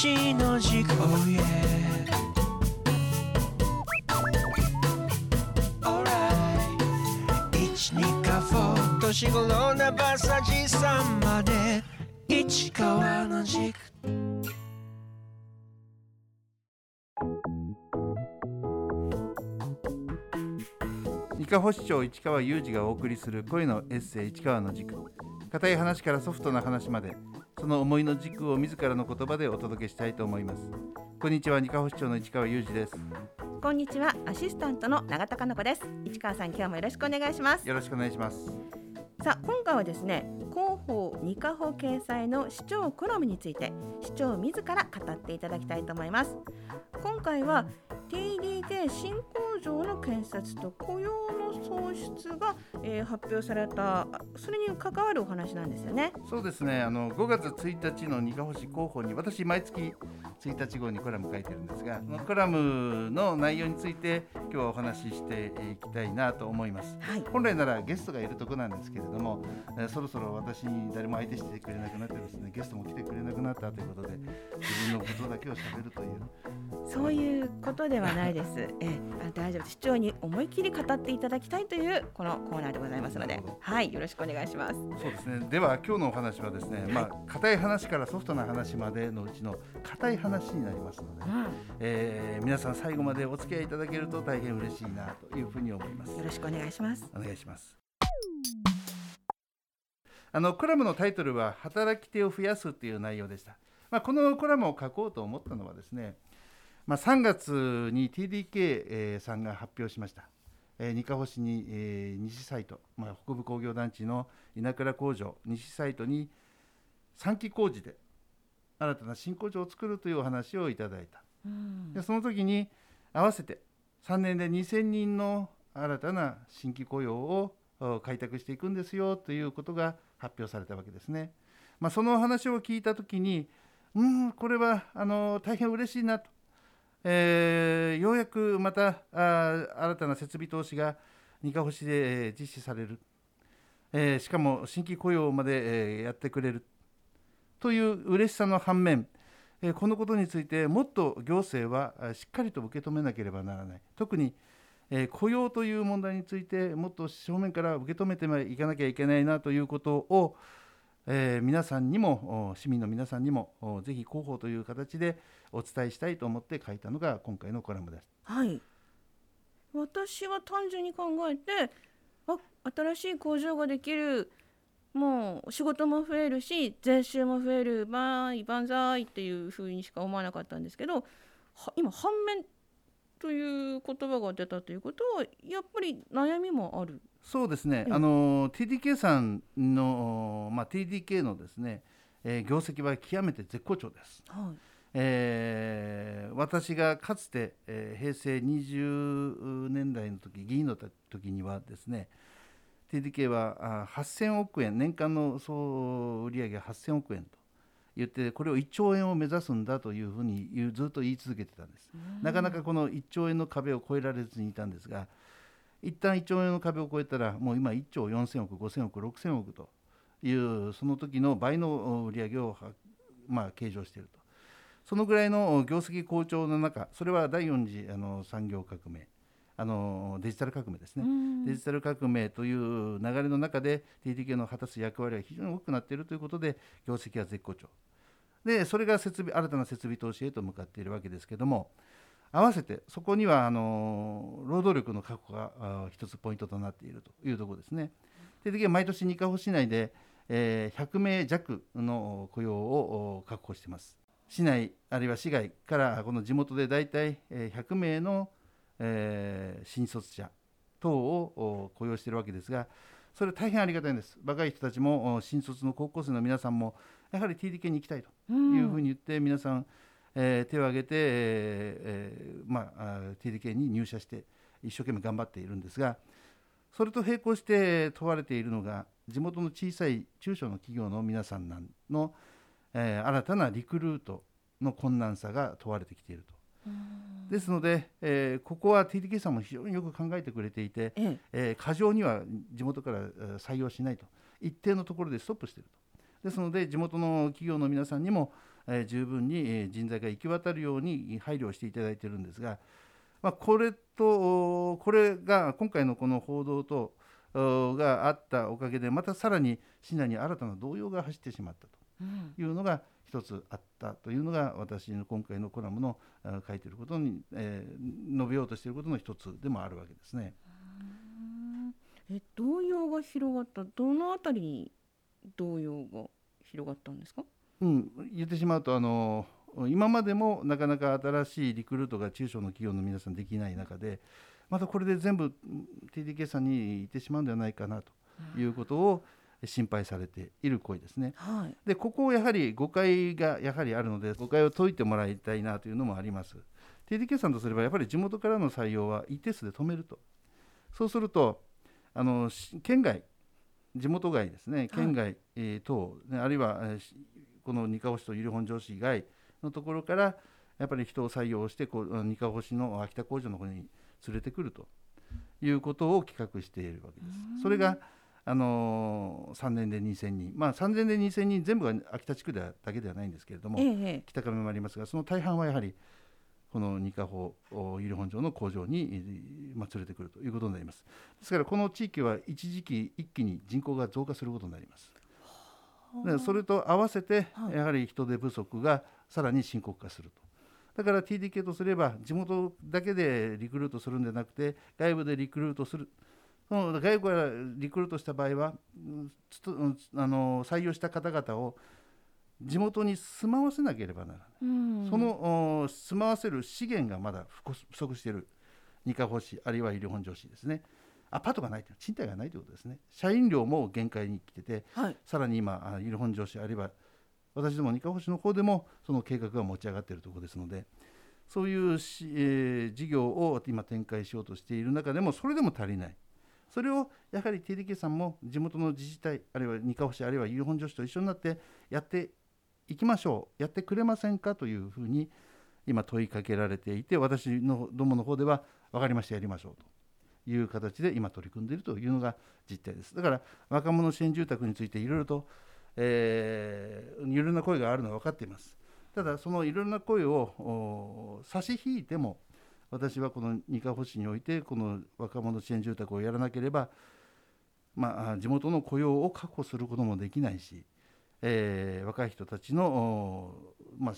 一の軸 Oh yeah Alright 一かフォ年頃な馬さじさんまで。市川の軸。伊香保市長市川裕二がお送りする声のエッセイ市川の軸。硬い話からソフトな話まで。その思いの軸を自らの言葉でお届けしたいと思います。こんにちは伊香保市長の市川裕二です。こんにちはアシスタントの永田香奈子です。市川さん今日もよろしくお願いします。よろしくお願いします。さあ今回はですね広報二カ保掲載の市長コラムについて市長自ら語っていただきたいと思います。今回は TDK 新工場の建設と雇用の創出が、えー発表されたそれに関わるお話なんですよね。そうですね。あの5月1日の二カ保市広報に私毎月1日号にコラム書いてるんですがコラムの内容について今日はお話ししていきたいなと思います。はい。本来ならゲストがいるとこなんですけれども、えーそろそろ私に誰も相手してくれなくなってですねゲストも来てくれなくなったということで自分のことだけをしゃべるという。そういうことではないです。ええ、あ大丈夫です。市長に思い切り語っていただきたいというこのコーナーでございますので。はい、よろしくお願いします。そうですね。では今日のお話はですね、まあ硬い話からソフトな話までのうちの硬い話になりますので、うん、えー皆さん最後までお付き合いいただけると大変嬉しいなというふうに思います。よろしくお願いします。お願いします。あのコラムのタイトルは働き手を増やすという内容でした、まあ、このコラムを書こうと思ったのはですね、まあ、3月に TDK、えーさんが発表しました、えー、二カ保市に、えー西サイト、まあ、北部工業団地の稲倉工場西サイトに3期工事で新たな新工場を作るというお話をいただいた。うん。でその時に合わせて3年で2000人の新たな新規雇用をお開拓していくんですよということが発表されたわけですね。まあ、そのお話を聞いた時にうんこれはあの大変嬉しいなと、えーようやくまたあ新たな設備投資が二カ保市でえ実施される、えーしかも新規雇用までえーやってくれる。という嬉しさの反面えーこのことについてもっと行政はしっかりと受け止めなければならない。特に、えー雇用という問題についてもっと正面から受け止めていかなきゃいけないなということを、えー皆さんにも市民の皆さんにもおぜひ広報という形でお伝えしたいと思って書いたのが今回のコラムです。はい。私は単純に考えて、あ、新しい工場ができる。もう仕事も増えるし税収も増えるバイ万歳っていうふうにしか思わなかったんですけど今反面という言葉が出たということはやっぱり悩みもある？そうですね、うん。あの TDK さんの、まあ、TDK のですね、えー業績は極めて絶好調です。はい。えー私がかつて、えー平成20年代の時議員の時にはですね TDK はあ8000億円年間の総売上8000億円と言ってこれを1兆円を目指すんだというふうにずっと言い続けてたんです。なかなかこの1兆円の壁を越えられずにいたんですが一旦1兆円の壁を越えたらもう今1兆4000億5000億6000億というその時の倍の売り上げをは、まあ、計上していると。そのぐらいの業績好調の中それは第4次あの産業革命あのデジタル革命ですね、うん。デジタル革命という流れの中で TDK の果たす役割は非常に大きくなっているということで業績は絶好調でそれが設備新たな設備投資へと向かっているわけですけども合わせてそこにはあの労働力の確保が一つポイントとなっているというところですね。TDK は毎年二カ保市内で、えー100名弱の雇用を確保しています。市内あるいは市外からこの地元で大体100名の、えー新卒者等を雇用しているわけですがそれ大変ありがたいんです若い人たちも新卒の高校生の皆さんもやはり TDK に行きたいというふうに言って皆さん、えー手を挙げて、えーえーまあ TDK に入社して一生懸命頑張っているんですがそれと並行して問われているのが地元の小さい中小の企業の皆さんの、えー新たなリクルートの困難さが問われてきていると。ですので、えーここは TDK さんも非常によく考えてくれていて、ええ。えー過剰には地元からえー採用しないと。一定のところでストップしているとですので地元の企業の皆さんにも、えー十分にえー人材が行き渡るように配慮をしていただいているんですが、まあ、これとこれが今回のこの報道とおがあったおかげでまたさらに市内に新たな動揺が走ってしまったうんというのが一つあったというのが私の今回のコラムのあ書いていることに、えー述べようとしていることの一つでもあるわけですね。え動揺が広がったどのあたりに動揺が広がったんですか？うん、言ってしまうとあの今までもなかなか新しいリクルートが中小の企業の皆さんできない中でまたこれで全部うん TDK さんに行ってしまうんではないかなということを心配されている声ですね。はいでここをやはり誤解がやはりあるので誤解を解いてもらいたいなというのもあります。TDK さんとすればやっぱり地元からの採用は一定数で止めるとそうするとあのし県外地元外ですね県外、えー等、ね、あるいは、この二河市と由利本荘市以外のところからやっぱり人を採用してこう二河市の秋田工場の方に連れてくるということを企画しているわけです。それがあのー3年で2000人。まあ3年で2000人全部が秋田地区だけではないんですけれどもええ北上もありますがその大半はやはりこの二河保お由利本荘の工場に、えーまあ、連れてくるということになります。ですからこの地域は一時期一気に人口が増加することになります。でそれと合わせてはい。やはり人手不足がさらに深刻化すると。だから TDK とすれば地元だけでリクルートするんじゃなくて外部でリクルートする。その外部からリクルートした場合はあの採用した方々を地元に住まわせなければならない、うん。そのお住まわせる資源がまだ不不足している。二河保市あるいは由利本荘市ですね。アパートがないという賃貸がないということですね。社員寮も限界に来ててはい。さらに今あ由利本荘市あるいは私ども二河保市の方でもその計画が持ち上がっているところですのでそういうし、えー事業を今展開しようとしている中でもそれでも足りない。それをやはり TDK さんも地元の自治体あるいは二河保市あるいは由利本荘市と一緒になってやっていきましょう。やってくれませんか？というふうに今問いかけられていて私のどもの方では分かりましたやりましょう。という形で今取り組んでいるというのが実態です。だから若者支援住宅についていろいろと、えーいろんな声があるのは分かっています。ただそのいろんな声を差し引いても私はこの二河保市においてこの若者支援住宅をやらなければ、まあ、地元の雇用を確保することもできないし、えー若い人たちの、まあ、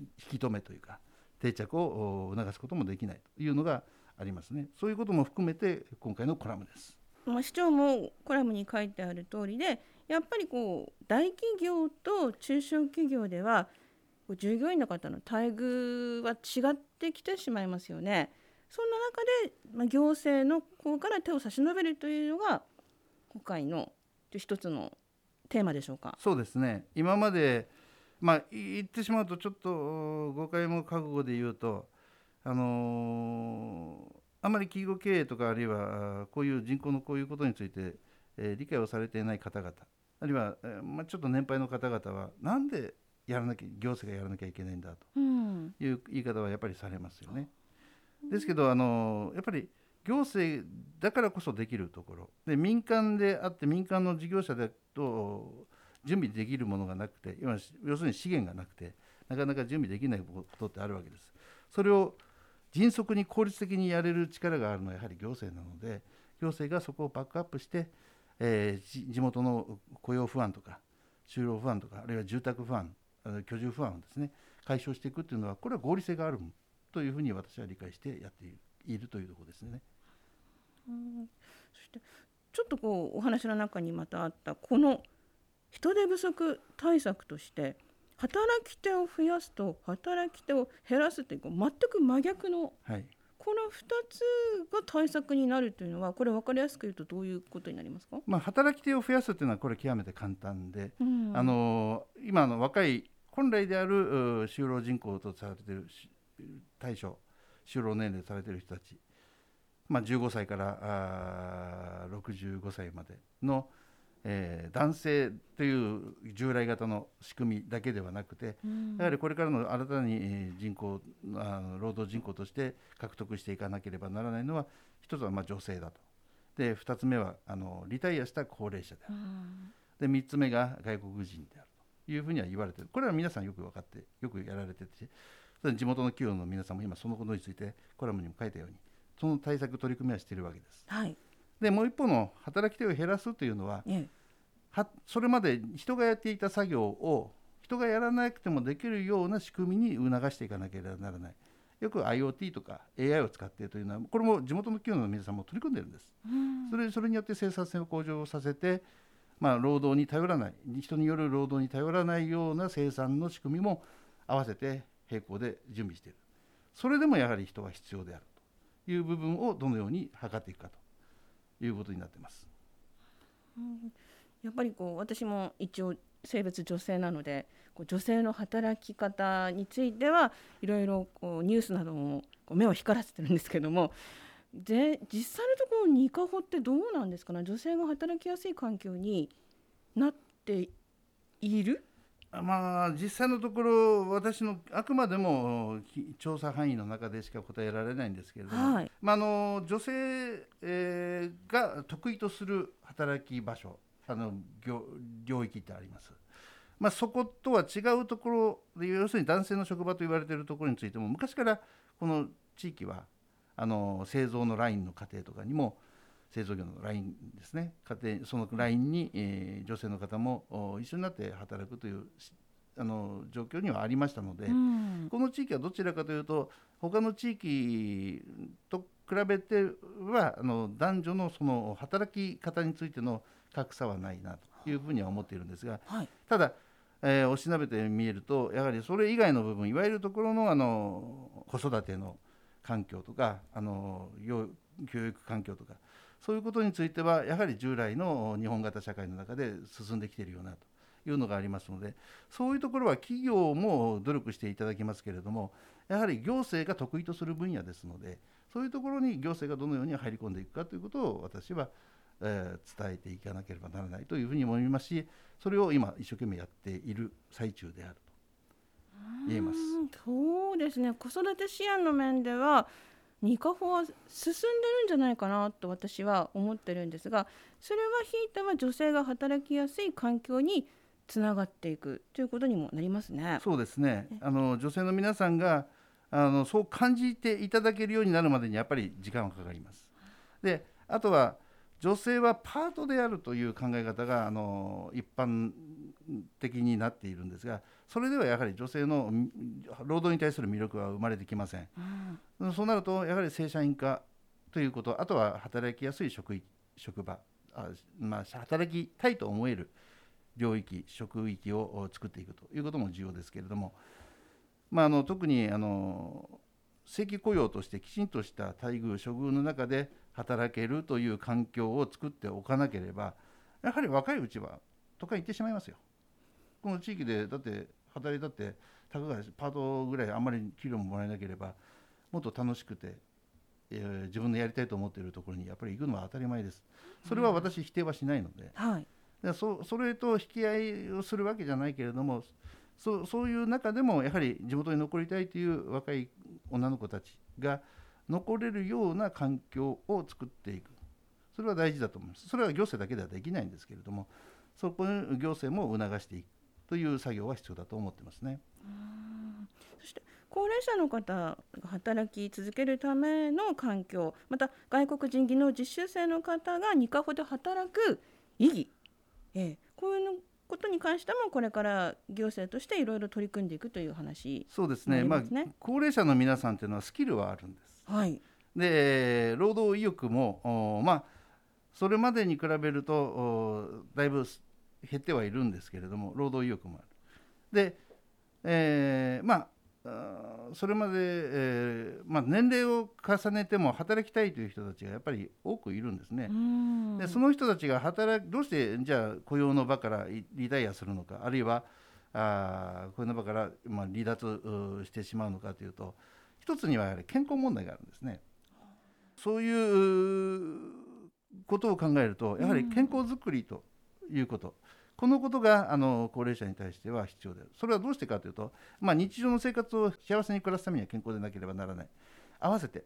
引き止めというか定着を促すこともできないというのがありますねそういうことも含めて今回のコラムです。まあ、市長もコラムに書いてある通りでやっぱりこう大企業と中小企業では従業員の方の待遇は違ってきてしまいますよね。そんな中で、まあ、行政の方から手を差し伸べるというのが今回の一つのテーマでしょうか？そうですね今まで、まあ、言ってしまうとちょっとお誤解も覚悟で言うと、あのーあまり企業経営とかあるいはあこういう人口のこういうことについて、えー理解をされていない方々あるいは、えーまあ、ちょっと年配の方々はなんでやらなきゃ行政がやらなきゃいけないんだとうん、いう言い方はやっぱりされますよね。ですけどあのやっぱり行政だからこそできるところで民間であって民間の事業者だと準備できるものがなくて要は要するに資源がなくてなかなか準備できないことってあるわけです。それを迅速に効率的にやれる力があるのはやはり行政なので行政がそこをバックアップして、えー地元の雇用不安とか就労不安とかあるいは住宅不安居住不安をですね解消していくというのはこれは合理性があるというふうに私は理解してやっているいるというところですね。そしてちょっとこうお話の中にまたあったこの人手不足対策として働き手を増やすと働き手を減らすっていう全く真逆のはい、この2つが対策になるというのはこれ分かりやすく言うとどういうことになりますか、まあ、働き手を増やすというのはこれ極めて簡単で、うん。あの今の若い本来であるう就労人口とされているし対象就労年齢されている人たち、まあ、15歳からあー65歳までの、えー男性という従来型の仕組みだけではなくてうん。やはりこれからの新たにえー人口あの労働人口として獲得していかなければならないのは一つはまあ女性だと。で2つ目はあのリタイアした高齢者である。うん。で3つ目が外国人であるいうふうには言われてる。これは皆さんよく分かってよくやられてて地元の企業の皆さんも今そのことについてコラムにも書いたようにその対策取り組みはしているわけです。はい。でもう一方の働き手を減らすというのはええ。はそれまで人がやっていた作業を人がやらなくてもできるような仕組みに促していかなければならないよく IoT とか AI を使ってというのはこれも地元の企業の皆さんも取り組んでるんですうんそれそれによって生産性を向上させて、まあ、労働に頼らない人による労働に頼らないような生産の仕組みも合わせて並行で準備している。それでもやはり人は必要であるという部分をどのように図っていくかということになってます。やっぱりこう私も一応性別女性なのでこう女性の働き方についてはいろいろこうニュースなどもこう目を光らせてるんですけどもで実際のところニカホってどうなんですかね？女性が働きやすい環境になっている？まあ実際のところ私のあくまでもき調査範囲の中でしか答えられないんですけれども、はいまあ、あの女性、えーが得意とする働き場所あの業領域ってあります。まあ、そことは違うところで要するに男性の職場と言われているところについても昔からこの地域はあの製造のラインの過程とかにも製造業のラインですね。家庭そのラインに、えー女性の方もお一緒になって働くというしあの状況にはありましたので、うん。この地域はどちらかというと他の地域と比べてはあの男女のその働き方についての格差はないなというふうには思っているんですがはい。ただ、えーおしなべて見えるとやはりそれ以外の部分いわゆるところのあの子育ての環境とかあのよ教育環境とかそういうことについてはやはり従来の日本型社会の中で進んできているようなというのがありますのでそういうところは企業も努力していただきますけれどもやはり行政が得意とする分野ですのでそういうところに行政がどのように入り込んでいくかということを私は、えー伝えていかなければならないというふうに思いますしそれを今一生懸命やっている最中であると言えます。そうですね子育て支援の面ではニカホは進んでるんじゃないかなと私は思ってるんですがそれはひいては女性が働きやすい環境につながっていくということにもなりますね。そうですねあの女性の皆さんがあのそう感じていただけるようになるまでにやっぱり時間はかかります。であとは女性はパートであるという考え方があの一般的になっているんですがそれではやはり女性のん労働に対する魅力は生まれてきません。うんそうなるとやはり正社員化ということあとは働きやすい職域職場あ、まあ、働きたいと思える領域職域をお作っていくということも重要ですけれども、まあ、あの特にあの正規雇用としてきちんとした待遇処遇の中で働けるという環境を作っておかなければやはり若いうちは都会行ってしまいますよ。この地域でだって働いたってたかがパートぐらいあんまり給料ももらえなければもっと楽しくて、えー自分のやりたいと思っているところにやっぱり行くのは当たり前です。それは私否定はしないので、はい。でそそれと引き合いをするわけじゃないけれどもそうそういう中でもやはり地元に残りたいという若い女の子たちが残れるような環境を作っていく。それは大事だと思います。それは行政だけではできないんですけれどもそこに行政も促していくという作業は必要だと思ってますね。そして高齢者の方が働き続けるための環境また外国人技能実習生の方がニカホで働く意義、ええ、こういうのことに関してもこれから行政としていろいろ取り組んでいくという話そうですね。まあ高齢者の皆さんというのはスキルはあるんです。はい。で労働意欲もおまあそれまでに比べるとおだいぶ減ってはいるんですけれども労働意欲もある。で、えーまあそれまで、えーまあ、年齢を重ねても働きたいという人たちがやっぱり多くいるんですね。うんでその人たちが働きどうしてじゃあ雇用の場からリリタイアするのかあるいはあー雇用の場から、まあ、離脱うしてしまうのかというと一つにはやはり健康問題があるんですね。そういうことを考えるとやはり健康づくりということ、このことがあの高齢者に対しては必要である。それはどうしてかというと、まあ、日常の生活を幸せに暮らすためには健康でなければならない。合わせて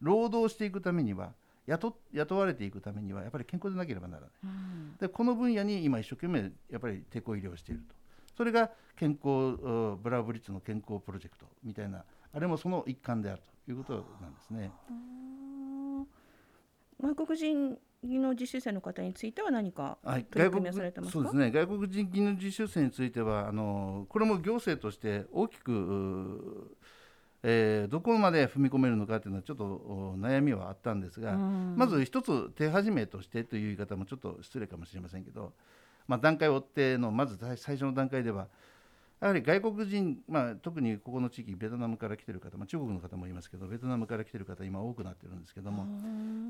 労働していくためには雇雇われていくためにはやっぱり健康でなければならない。うん。でこの分野に今一生懸命やっぱり手こ入れをしていると。それが健康うブラウブリッツの健康プロジェクトみたいなあれもその一環であるということなんですね。外国人の実習生の方については何かはい、取り外国組みはされてますか？そうですね。外国人技能実習生についてはあのこれも行政として大きく、うえーどこまで踏み込めるのかというのはちょっとお悩みはあったんですが、うん。まず一つ手始めとしてという言い方もちょっと失礼かもしれませんけど、まあ、段階を追ってのまず最最初の段階ではやはり外国人、まあ、特にここの地域ベトナムから来てる方、まあ、中国の方もいますけどベトナムから来てる方今多くなってるんですけども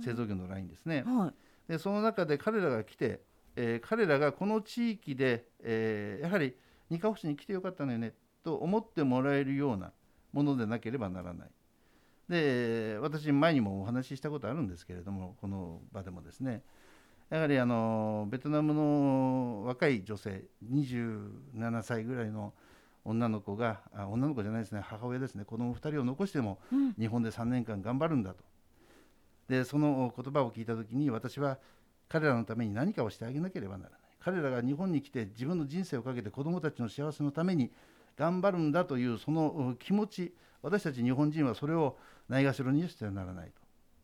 製造業のラインですね。はいでその中で彼らが来て、えー彼らがこの地域で、えーやはり二カ星に来てよかったのよねと思ってもらえるようなものでなければならない。で私前にもお話ししたことあるんですけれどもこの場でもですねやはりあのベトナムの若い女性27歳ぐらいの女の子があ女の子じゃないですね母親ですね子供2人を残してもうん。日本で3年間頑張るんだと。でその言葉を聞いた時に私は彼らのために何かをしてあげなければならない。彼らが日本に来て自分の人生をかけて子どもたちの幸せのために頑張るんだというそのうん気持ち私たち日本人はそれをないがしろにしてはならない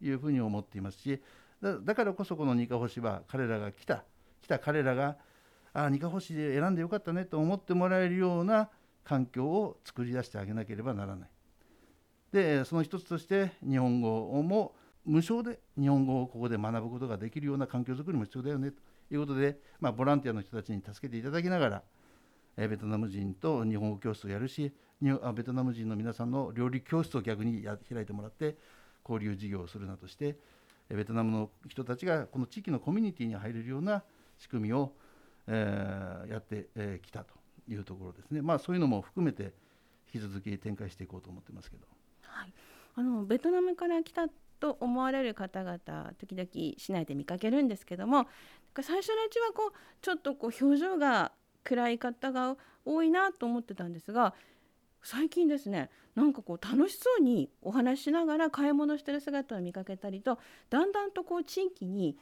というふうに思っていますしだからこそこのニカ星は彼らが来た来た彼らがああニカ星で選んでよかったねと思ってもらえるような環境を作り出してあげなければならない。でその一つとして日本語も無償で日本語をここで学ぶことができるような環境づくりも必要だよねということで、まあ、ボランティアの人たちに助けていただきながら、ベトナム人と日本語教室をやるしベトナム人の皆さんの料理教室を逆に開いてもらって交流事業をするなどしてベトナムの人たちがこの地域のコミュニティに入れるような仕組みを、えーやってき、たというところですね、まあ、そういうのも含めて引き続き展開していこうと思ってますけど。はい、あのベトナムから来たと思われる方々時々市内で見かけるんですけども最初のうちはこうちょっとこう表情が暗い方が多いなと思ってたんですが最近ですねなんかこう楽しそうにお話ししながら買い物してる姿を見かけたりとだんだんとこう地域に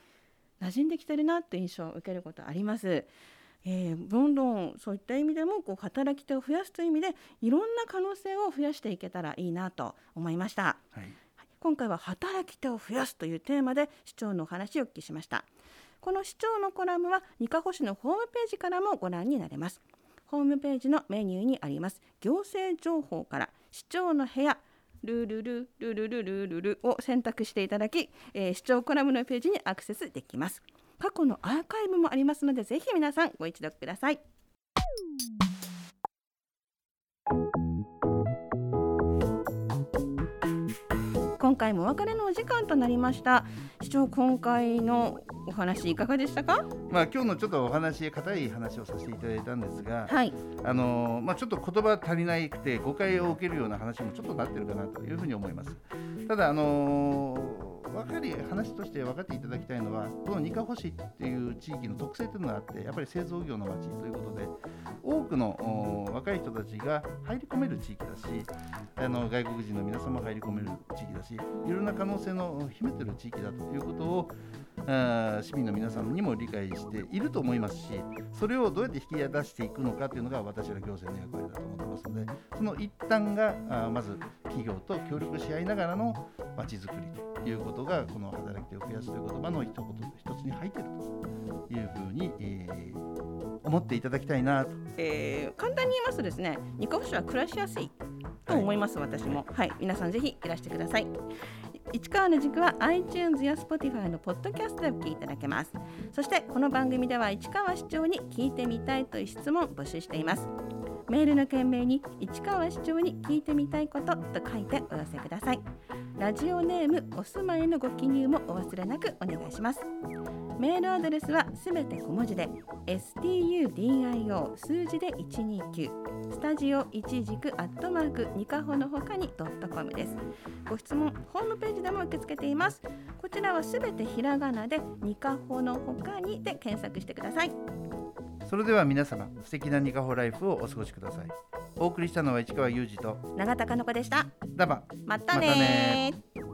馴染んできてるなって印象を受けることあります。えーどんどんそういった意味でもこう働き手を増やすという意味でいろんな可能性を増やしていけたらいいなと思いました。はいはい今回は働き手を増やすというテーマで市長のお話をお聞きしましたこの市長のコラムは二カ保市のホームページからもご覧になれますホームページのメニューにあります。行政情報から市長の部屋ルルルルルルルルルを選択していただき、えー市長コラムのページにアクセスできます。過去のアーカイブもありますのでぜひ皆さんご一読ください。今回もお別れのお時間となりました。市長今回のお話いかがでしたか？まあ、今日のちょっとお話硬い話をさせていただいたんですが、はいあのまあ、ちょっと言葉足りなくて誤解を受けるような話もちょっとなってるかなというふうに思います。ただ、あの分かり話として分かっていただきたいのはこの二カ保市っていう地域の特性というのがあってやっぱり製造業の街ということで多くの若い人たちが入り込める地域だしあの外国人の皆さんも入り込める地域だしいろんな可能性の秘めてる地域だということをあ市民の皆さんにも理解していると思いますしそれをどうやって引き出していくのかというのが私ら行政の役割だと思ってますのでその一端があまず企業と協力し合いながらのまちづくりと。いうことがこの働き手を増やすという言葉の一言一つに入っているというふうに、えー思っていただきたいなと。えー簡単に言いますとですねニカフ市は暮らしやすいと思います、私もはい皆さんぜひいらしてください。市川の軸は iTunes や Spotify のポッドキャストでお聞きいただけます。そしてこの番組では市川市長に聞いてみたいという質問を募集しています。メールの件名に市川市長に聞いてみたいことと書いてお寄せください。ラジオネームお住まいのご記入もお忘れなくお願いします。メールアドレスはすべて小文字で studio 数字で129スタジオ一軸アットマークニカホの他にドットコムです。ご質問ホームページでも受け付けています。こちらはすべてひらがなでニカホの他にで検索してください。それでは皆様素敵なニカホライフをお過ごしください。お送りしたのは市川裕二と永田かの子でした。ダバ。またねまたね